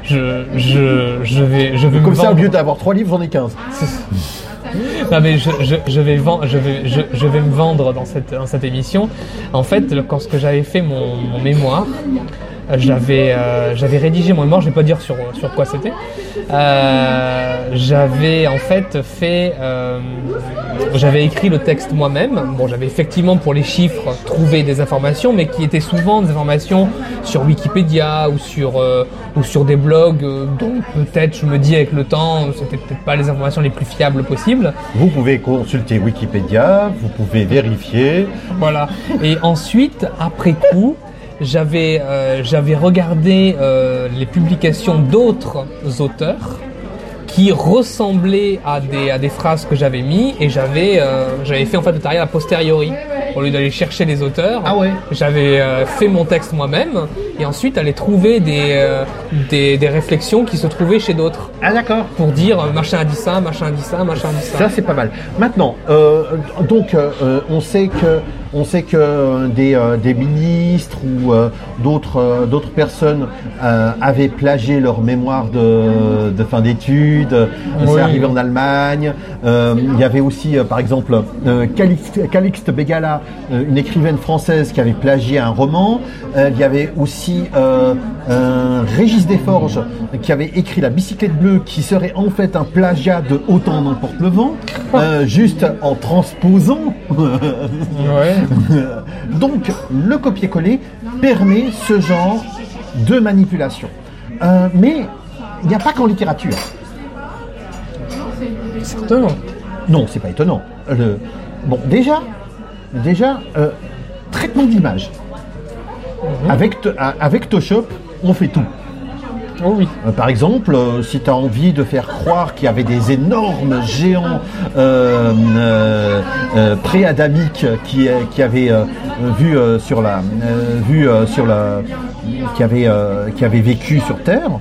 Speaker 1: je, je, je vais, je vais me
Speaker 2: Comme ça, au lieu d'avoir trois livres, j'en ai 15.
Speaker 1: Non mais je, vais me vendre dans cette, émission. En fait, lorsque j'avais fait mon, mémoire, j'avais, euh, j'avais rédigé mon mémoire. Je vais pas dire sur, sur quoi c'était. Euh, j'avais en fait fait, euh, j'avais écrit le texte moi-même. Bon, j'avais effectivement pour les chiffres trouvé des informations, mais qui étaient souvent des informations sur Wikipédia ou sur euh, ou sur des blogs euh, dont peut-être je me dis avec le temps, c'était peut-être pas les informations les plus fiables possibles.
Speaker 2: Vous pouvez consulter Wikipédia, vous pouvez vérifier.
Speaker 1: Voilà. Et ensuite, après coup, j'avais euh, j'avais regardé euh, les publications d'autres auteurs qui ressemblaient à des, à des phrases que j'avais mis et j'avais euh, j'avais fait en fait le travail a posteriori au lieu d'aller chercher les auteurs
Speaker 2: Ah ouais.
Speaker 1: j'avais euh, fait mon texte moi-même et ensuite aller trouver des, euh, des, des réflexions qui se trouvaient chez d'autres
Speaker 2: Ah d'accord.
Speaker 1: pour dire euh, machin a dit ça machin a dit ça machin a dit ça
Speaker 2: Ça c'est pas mal. Maintenant, euh, donc on sait que on sait que euh, des, euh, des ministres ou euh, d'autres d'autres personnes avaient plagié leur mémoire de, de fin d'études.
Speaker 1: Oui.
Speaker 2: C'est arrivé en Allemagne. Il y avait aussi, par exemple, Calixte, Calixte Begala, une écrivaine française qui avait plagié un roman. Il y avait aussi un Régis Desforges qui avait écrit La bicyclette bleue, qui serait en fait un plagiat de Autant n'emporte le vent, (laughs) juste en transposant. (laughs)
Speaker 1: ouais. (laughs)
Speaker 2: Donc, le copier-coller permet ce genre de manipulation. Euh, mais il n'y a pas qu'en littérature.
Speaker 1: certainement
Speaker 2: Non, c'est pas étonnant. Le... Bon, déjà, déjà, euh, traitement d'image. Avec, to- euh, avec Toshop, on fait tout.
Speaker 1: Oh oui
Speaker 2: Euh, par exemple, euh, si tu as envie de faire croire qu'il y avait des énormes géants euh, pré-adamiques qui, qui avaient vu sur la vu sur la qui avaient qui avaient vécu sur Terre,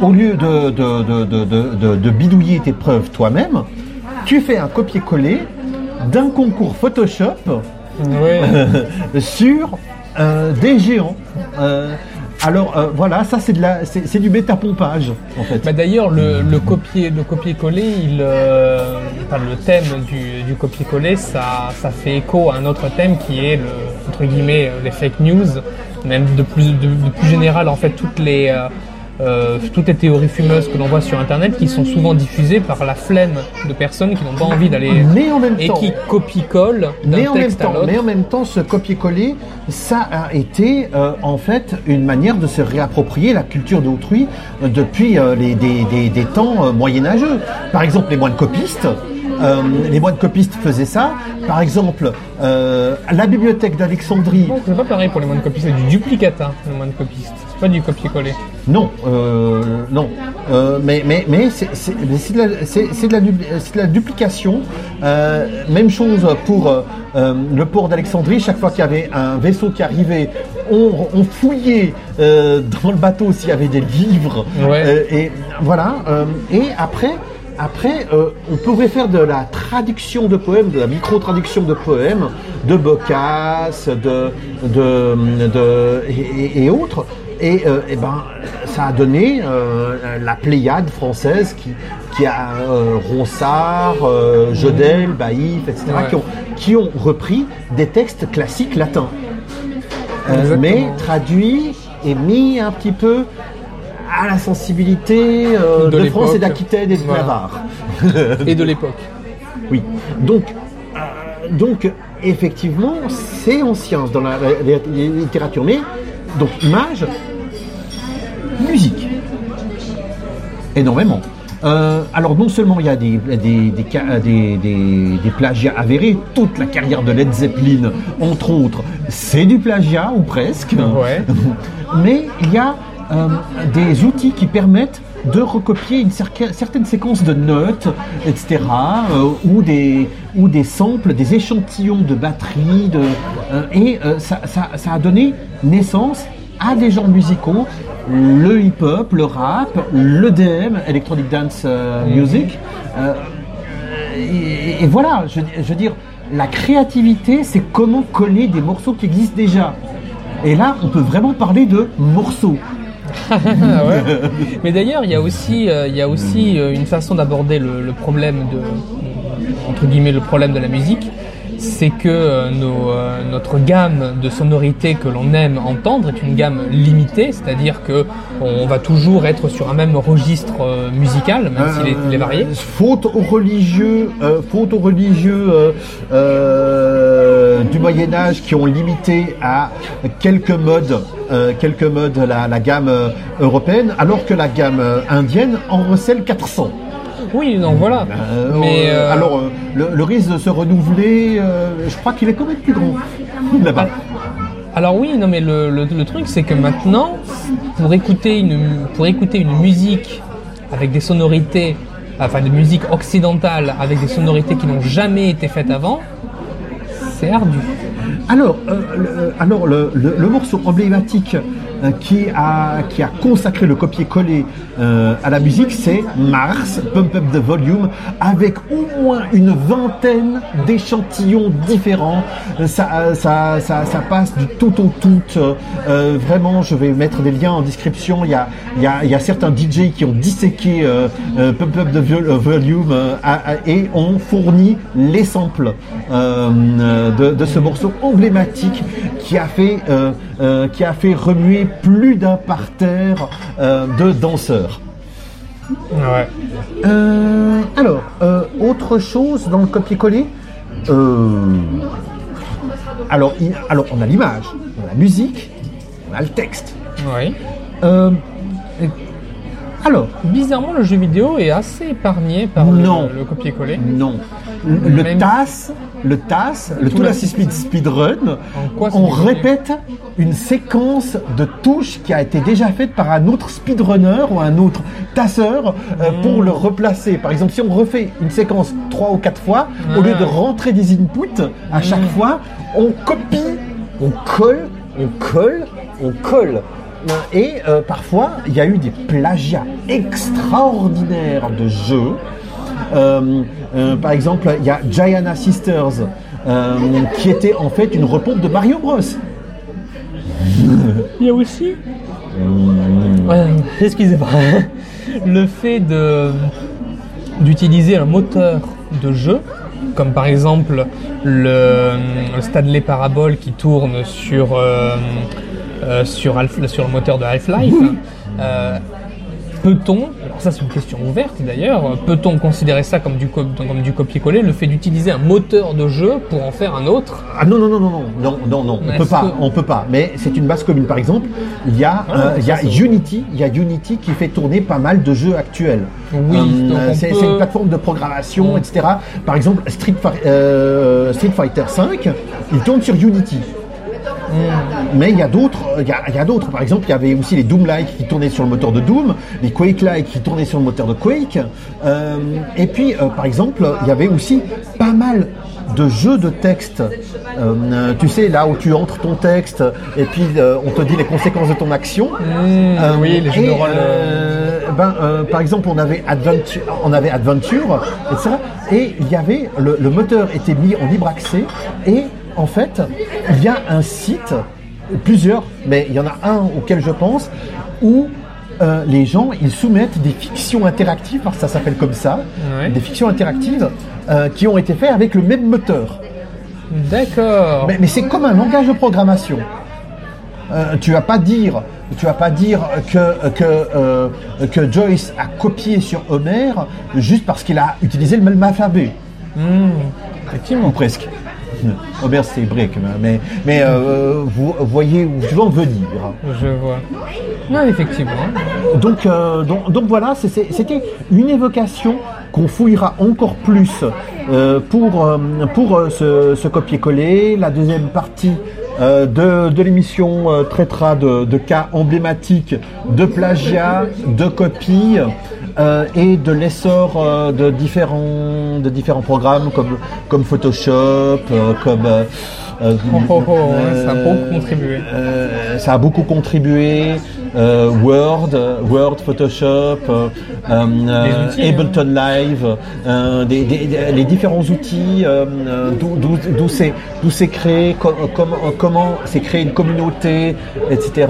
Speaker 2: au lieu de, bidouiller tes preuves toi-même, tu fais un copier-coller d'un concours Photoshop (laughs) sur euh, des géants. Euh, alors euh, voilà, ça c'est de la, c'est du métapompage en fait.
Speaker 1: Bah, D'ailleurs, le, le copier, le copier-coller, il, euh, enfin, le thème du, du copier-coller, ça, ça fait écho à un autre thème qui est le, entre guillemets euh, les fake news, même de plus, de, de plus général en fait toutes les euh, euh, toutes les théories fumeuses que l'on voit sur Internet qui sont souvent diffusées par la flemme de personnes qui n'ont pas envie d'aller
Speaker 2: Mais en même
Speaker 1: et
Speaker 2: temps,
Speaker 1: qui copie-collent
Speaker 2: mais en même
Speaker 1: texte
Speaker 2: temps, mais en même temps, ce copier-coller, ça a été euh, en fait une manière de se réapproprier la culture d'autrui euh, depuis euh, les, des, des- des temps moyenâgeux. Par exemple, les moines copistes. euh, les moines copistes faisaient ça. Par exemple, euh, la bibliothèque d'Alexandrie
Speaker 1: c'est pas pareil pour les moines copistes, c'est du duplicata, le moine copiste. Pas du copier-coller.
Speaker 2: Non, euh, non. Euh, mais mais, mais c'est de, la- de, de duplication. Euh, même chose pour euh, le port d'Alexandrie. Chaque fois qu'il y avait un vaisseau qui arrivait, on, on fouillait dans le bateau s'il y avait des livres.
Speaker 1: Ouais.
Speaker 2: Et voilà. et après. Après, euh, on pourrait faire de la traduction de poèmes, de la micro-traduction de poèmes, de Boccace, de, de, de- et, et- et autres. Et, euh, eh ben, ça a donné euh, la Pléiade française qui, qui a euh, Ronsard, Jodel, Baïf, etc.,
Speaker 1: Ouais.
Speaker 2: qui, ont, qui ont repris des textes classiques latins. Mais traduits et mis un petit peu à la sensibilité
Speaker 1: De
Speaker 2: de, France et d'Aquitaine et de
Speaker 1: Voilà.
Speaker 2: Navarre. (laughs)
Speaker 1: Et de l'époque.
Speaker 2: Oui. Donc, donc effectivement, c'est ancien dans la, la- la- la littérature. Mais, donc, image, musique. Énormément. Euh, alors non seulement il y a des, des, des, des- plagiats avérés, toute la carrière de Led Zeppelin, entre autres, c'est du plagiat ou presque.
Speaker 1: Ouais. (laughs)
Speaker 2: Mais il y a euh, des outils qui permettent de recopier une cerca- certaine séquence de notes, etc., euh, ou, des, ou des samples, des échantillons de batterie, de, et ça, ça- ça a donné naissance à des genres musicaux, le hip-hop, le rap, le DM, Electronic Dance euh, Music. euh, et, et voilà, je, je veux dire, la créativité, c'est comment coller des morceaux qui existent déjà. Et là, on peut vraiment parler de morceaux. (laughs)
Speaker 1: Ouais. Mais d'ailleurs, il y a aussi, euh, il y a aussi euh, une façon d'aborder le, le problème de, entre guillemets, le problème de la musique, c'est que euh, euh, notre gamme de sonorités que l'on aime entendre est une gamme limitée, c'est-à-dire que on va toujours être sur un même registre euh, musical, même s'il est, varié.
Speaker 2: Faute aux religieux, faute aux du Moyen Âge qui ont limité à quelques modes, la, gamme européenne, alors que la gamme indienne en recèle 400.
Speaker 1: Oui, non, voilà.
Speaker 2: Euh,
Speaker 1: Mais
Speaker 2: euh,
Speaker 1: euh,
Speaker 2: alors euh, le, le risque de se renouveler, euh, je crois qu'il est quand même plus grand là-bas.
Speaker 1: Alors oui, non mais le, le- le truc c'est que maintenant, pour écouter une pour écouter une musique avec des sonorités, enfin de musique occidentale avec des sonorités qui n'ont jamais été faites avant, c'est ardu.
Speaker 2: Alors, euh, le, alors le, le- le morceau emblématique euh, qui, a, qui a consacré le copier-coller euh, à la musique, c'est Mars, Pump Up the Volume, avec au moins une vingtaine d'échantillons différents. Euh, Ça, euh, ça, ça, ça passe du tout au tout. euh, euh, vraiment, je vais mettre des liens en description. Il y a, il y a, il y a certains DJ qui ont disséqué euh, euh, Pump Up the Vol- euh, Volume euh, et ont fourni les samples euh, euh, de, de ce morceau emblématique qui a fait, euh, euh, qui a fait remuer plus d'un parterre euh, de danseurs.
Speaker 1: Ouais.
Speaker 2: Alors, autre chose dans le copier-coller alors, il- alors, on a l'image, on a la musique, on a le texte.
Speaker 1: Oui.
Speaker 2: Alors,
Speaker 1: Bizarrement, le jeu vidéo est assez épargné par le-
Speaker 2: Non.
Speaker 1: le, copier-coller.
Speaker 2: non. Le
Speaker 1: Même-
Speaker 2: TAS, le TAS, le
Speaker 1: Tout
Speaker 2: tout
Speaker 1: la-
Speaker 2: la speed speedrun, on répète une séquence de touches qui a été déjà faite par un autre speedrunner ou un autre tasseur euh,
Speaker 1: Hmm.
Speaker 2: pour le replacer. Par exemple, si on refait une séquence trois ou quatre fois, au lieu de rentrer des inputs à chaque fois, on copie, on colle, on colle, on colle. Et euh, parfois, il y a eu des plagiats extraordinaires de jeux. Euh, euh, par exemple, il y a Gianna Sisters, euh, qui était en fait une repompe de Mario Bros.
Speaker 1: Il y a aussi. Excusez-moi. Le fait de d'utiliser un moteur de jeu, comme par exemple le, le Stanley Parabole qui tourne sur euh, euh, sur, le moteur de Half-Life. euh, peut-on, alors ça c'est une question ouverte d'ailleurs, euh, peut-on considérer ça comme du, copier-coller, le fait d'utiliser un moteur de jeu pour en faire un autre?
Speaker 2: Ah non, non, non, non, non, non, non, non. on peut pas,
Speaker 1: que...
Speaker 2: on peut pas, mais c'est une base commune. Par exemple, il y a,
Speaker 1: ah
Speaker 2: euh, y a Unity, il y a Unity qui fait tourner pas mal de jeux actuels.
Speaker 1: Oui, euh,
Speaker 2: c'est une plateforme de programmation,
Speaker 1: mm.
Speaker 2: etc. Par exemple, Street, euh, Street Fighter 5, il tourne sur Unity. Mais il y a d'autres, il y a, il y a d'autres. Par exemple, il y avait aussi les Doom-like qui tournaient sur le moteur de Doom, les Quake-like qui tournaient sur le moteur de Quake. Euh, et puis, euh, par exemple, il y avait aussi pas mal de jeux de texte. Euh, tu sais, là où tu entres ton texte et puis euh, on te dit les conséquences de ton action. Euh,
Speaker 1: Oui, les jeux
Speaker 2: et,
Speaker 1: de rôle.
Speaker 2: ben, euh, par exemple, on avait Adventure, on avait Adventure, etc. Et il y avait le, le moteur était mis en libre accès. Et en fait, il y a un site, plusieurs, mais il y en a un auquel je pense, où euh, les gens ils soumettent des fictions interactives, parce que ça s'appelle comme ça,
Speaker 1: Ouais.
Speaker 2: des fictions interactives euh, qui ont été faites avec le même moteur.
Speaker 1: D'accord.
Speaker 2: Mais, mais c'est comme un langage de programmation. Euh, tu vas pas dire, tu vas pas dire que que euh, que Joyce a copié sur Homer juste parce qu'il a utilisé le même alphabet
Speaker 1: Hmm, effectivement.
Speaker 2: ou presque. Homer c'est break, mais, mais euh, vous voyez où je veux en venir.
Speaker 1: Je vois. Non, effectivement.
Speaker 2: Donc, euh, donc, donc voilà, c'était une évocation qu'on fouillera encore plus euh, pour, pour ce, ce copier-coller. La deuxième partie euh, de, de l'émission euh, traitera de, de cas emblématiques de plagiat, de copies euh, et de l'essor euh, de, différents, de différents programmes comme, comme Photoshop, comme... euh,
Speaker 1: Oh, oh, ça a beaucoup contribué.
Speaker 2: euh, ça a beaucoup contribué. Word, Word, Photoshop,
Speaker 1: outils,
Speaker 2: Ableton Live, des- des- des- les différents outils, d'où- c'est d'où c'est créé, co- comment comment c'est créé une communauté, etc.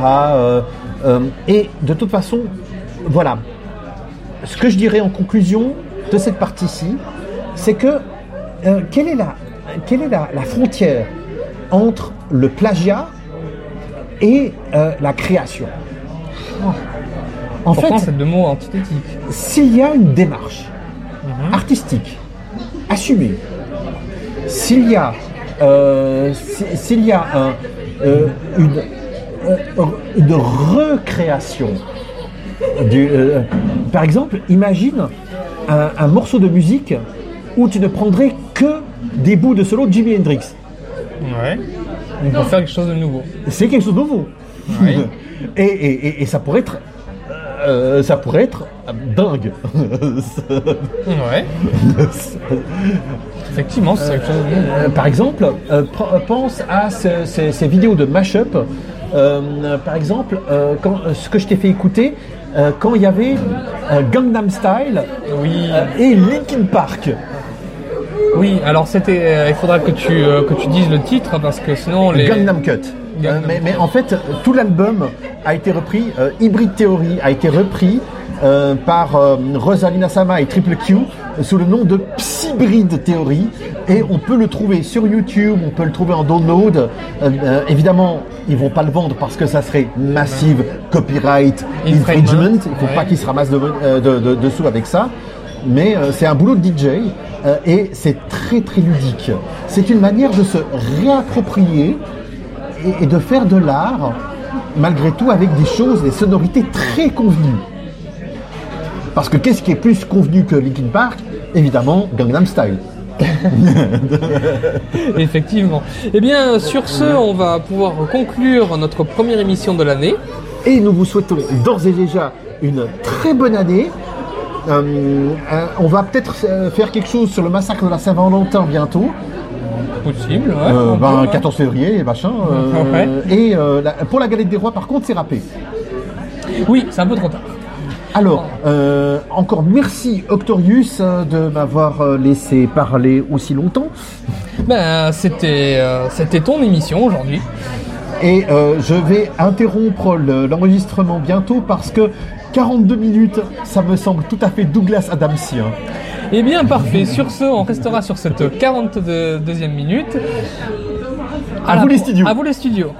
Speaker 2: et de toute façon, voilà. Ce que je dirais en conclusion de cette partie-ci, c'est que euh, quelle est la quelle est la, la frontière entre le plagiat et euh, la création? En
Speaker 1: Pourtant,
Speaker 2: fait,
Speaker 1: c'est deux mots antithétiques.
Speaker 2: s'il y a une démarche artistique assumée, s'il y a, euh, si- s'il y a un, une, une recréation, du, euh, par exemple, imagine un, un morceau de musique où tu ne prendrais que des bouts de solo de Jimi Hendrix.
Speaker 1: Ouais. Donc, pour faire quelque chose de nouveau.
Speaker 2: C'est quelque chose de nouveau. (laughs) Et, et- et- et ça pourrait être, euh, ça pourrait être dingue. (laughs)
Speaker 1: Ouais. Effectivement, c'est quelque chose de nouveau.
Speaker 2: Euh, par exemple, pense à ce- ces, ces vidéos de mashup. Par exemple, quand, ce que je t'ai fait écouter, euh, quand il y avait euh, Gangnam Style
Speaker 1: Oui.
Speaker 2: euh, et Linkin Park.
Speaker 1: Oui, alors c'était. il faudra que tu, que tu dises le titre parce que sinon les.
Speaker 2: Gangnam Cut.
Speaker 1: Gangnam
Speaker 2: mais,
Speaker 1: Cut.
Speaker 2: mais en fait, tout l'album a été repris, Hybrid Theory a été repris par Rosalina Sama et Triple Q sous le nom de Psybride Theory et on peut le trouver sur YouTube, on peut le trouver en download. Euh, euh, évidemment, ils vont pas le vendre parce que ça serait massive copyright
Speaker 1: Infringement.
Speaker 2: Il faut
Speaker 1: Ouais.
Speaker 2: pas qu'ils se ramassent de, euh, de, de- dessous avec ça. Mais euh, c'est un boulot de DJ euh, et c'est très très ludique. C'est une manière de se réapproprier et, et de faire de l'art, malgré tout, avec des choses, des sonorités très convenues. Parce que qu'est-ce qui est plus convenu que Linkin Park? Évidemment, Gangnam Style. (laughs)
Speaker 1: Effectivement. Eh bien, sur ce, on va pouvoir conclure notre première émission de l'année.
Speaker 2: Et nous vous souhaitons d'ores et déjà une très bonne année. Euh, euh, on va peut-être euh, faire quelque chose sur le massacre de la Saint-Valentin bientôt.
Speaker 1: Possible, ouais.
Speaker 2: Euh, ben,
Speaker 1: peut, ouais.
Speaker 2: 14 février et machin. (laughs)
Speaker 1: Ouais.
Speaker 2: Et la- pour la galette des rois, par contre, c'est râpé.
Speaker 1: Oui, c'est un peu trop tard.
Speaker 2: Alors, euh, encore merci Octorius euh, de m'avoir euh, laissé parler aussi longtemps. (laughs)
Speaker 1: Ben, c'était, euh, c'était ton émission aujourd'hui.
Speaker 2: Et euh, je vais interrompre le- l'enregistrement bientôt parce que 42 minutes, ça me semble tout à fait Douglas Adamsien.
Speaker 1: Eh bien, parfait. Sur ce, on restera sur cette 42e minute.
Speaker 2: À vous les studios.
Speaker 1: À vous les studios.